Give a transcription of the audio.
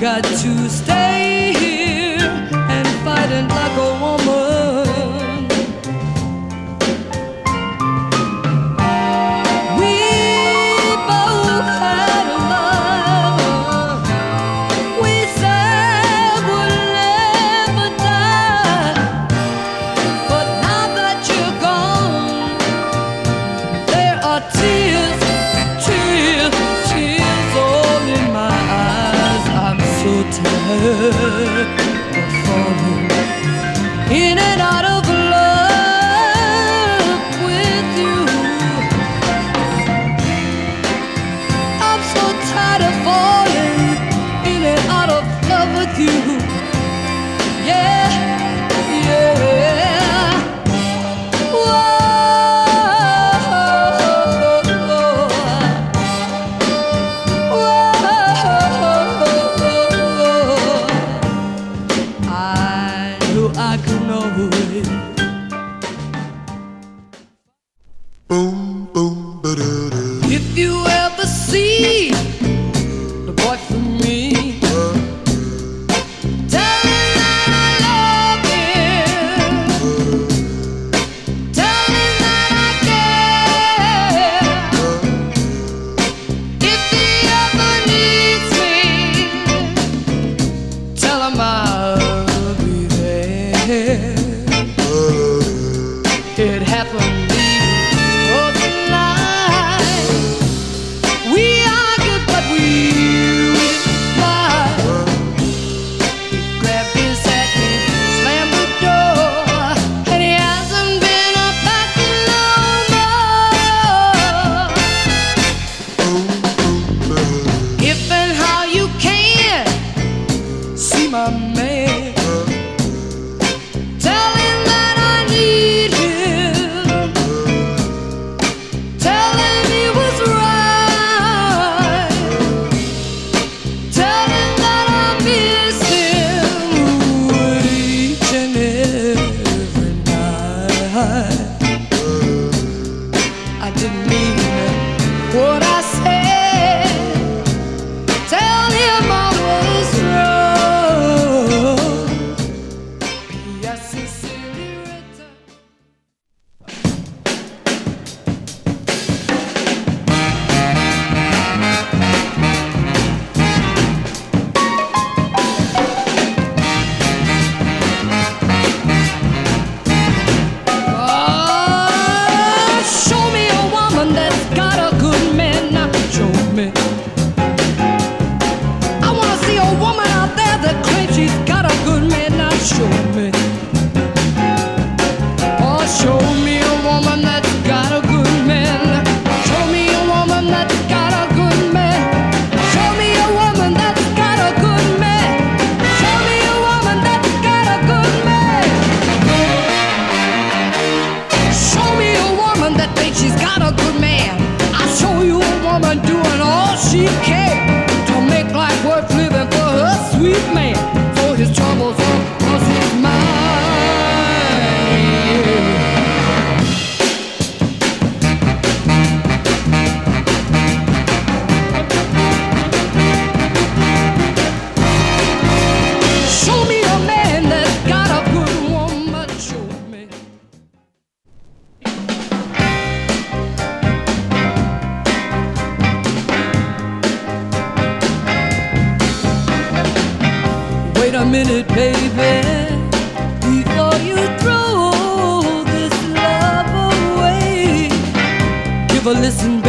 got to stay here. falling in and out of love with you. I'm so tired of falling in and out of love with you. I could know it. it happened show me. Oh, show me a woman that's got a good man. Show me a woman that's got a good man. Show me a woman that's got a good man. Show me a woman that's got a good man. Show me a woman that thinks she's got a good man. I'll show you a woman doing all she can. Wait a minute, baby, before you throw this love away. Give a listen